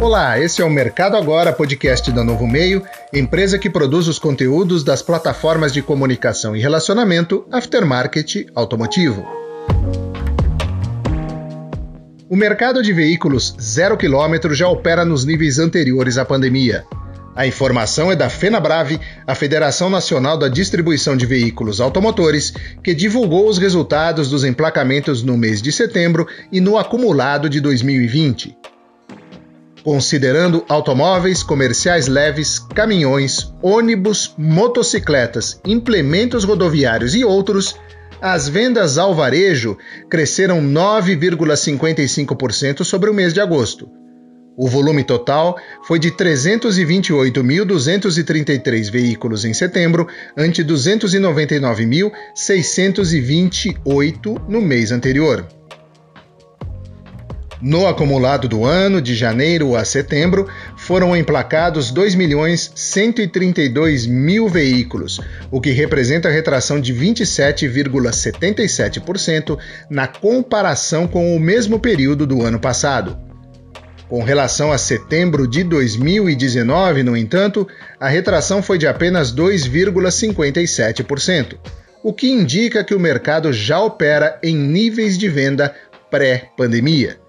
Olá, esse é o Mercado Agora, podcast da Novo Meio, empresa que produz os conteúdos das plataformas de comunicação e relacionamento Aftermarket Automotivo. O mercado de veículos zero quilômetro já opera nos níveis anteriores à pandemia. A informação é da FenaBrave, a Federação Nacional da Distribuição de Veículos Automotores, que divulgou os resultados dos emplacamentos no mês de setembro e no acumulado de 2020 considerando automóveis, comerciais leves, caminhões, ônibus, motocicletas, implementos rodoviários e outros, as vendas ao varejo cresceram 9,55% sobre o mês de agosto. O volume total foi de 328.233 veículos em setembro, ante 299.628 no mês anterior. No acumulado do ano, de janeiro a setembro, foram emplacados 2 milhões 132 mil veículos, o que representa retração de 27,77% na comparação com o mesmo período do ano passado. Com relação a setembro de 2019, no entanto, a retração foi de apenas 2,57%, o que indica que o mercado já opera em níveis de venda pré-pandemia.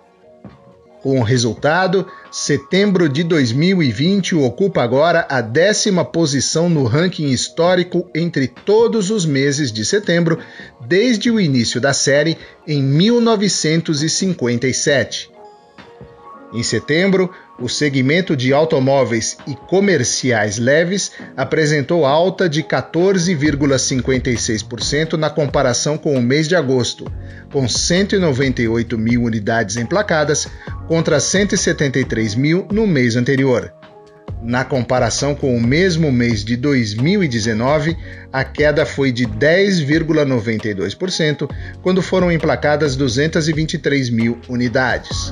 Com o resultado, setembro de 2020 ocupa agora a décima posição no ranking histórico entre todos os meses de setembro, desde o início da série em 1957. Em setembro, o segmento de automóveis e comerciais leves apresentou alta de 14,56% na comparação com o mês de agosto, com 198 mil unidades emplacadas contra 173 mil no mês anterior. Na comparação com o mesmo mês de 2019, a queda foi de 10,92%, quando foram emplacadas 223 mil unidades.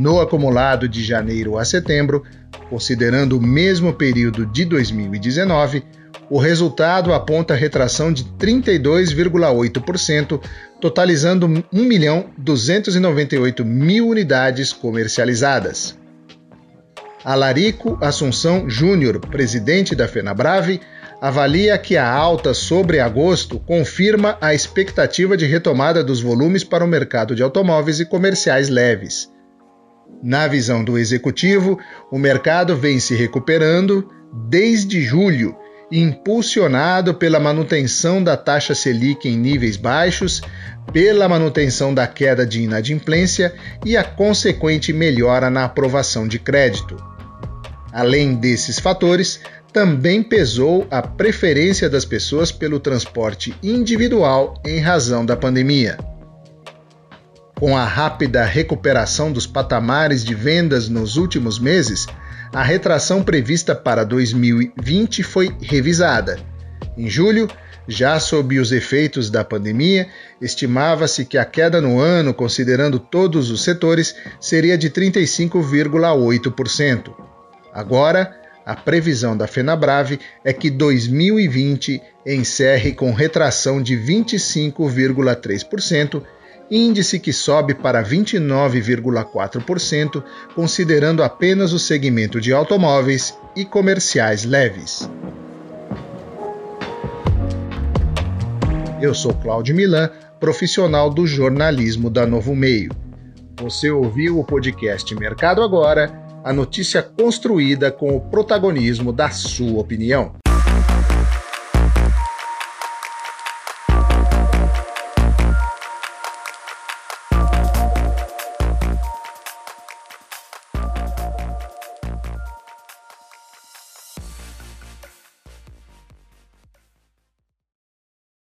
No acumulado de janeiro a setembro, considerando o mesmo período de 2019, o resultado aponta retração de 32,8%, totalizando 1.298 mil unidades comercializadas. Alarico Assunção Júnior, presidente da FenaBrave, avalia que a alta sobre agosto confirma a expectativa de retomada dos volumes para o mercado de automóveis e comerciais leves. Na visão do executivo, o mercado vem se recuperando desde julho, impulsionado pela manutenção da taxa Selic em níveis baixos, pela manutenção da queda de inadimplência e a consequente melhora na aprovação de crédito. Além desses fatores, também pesou a preferência das pessoas pelo transporte individual em razão da pandemia. Com a rápida recuperação dos patamares de vendas nos últimos meses, a retração prevista para 2020 foi revisada. Em julho, já sob os efeitos da pandemia, estimava-se que a queda no ano, considerando todos os setores, seria de 35,8%. Agora, a previsão da FenaBrave é que 2020 encerre com retração de 25,3% índice que sobe para 29,4%, considerando apenas o segmento de automóveis e comerciais leves. Eu sou Cláudio Milan, profissional do jornalismo da Novo Meio. Você ouviu o podcast Mercado Agora, a notícia construída com o protagonismo da sua opinião.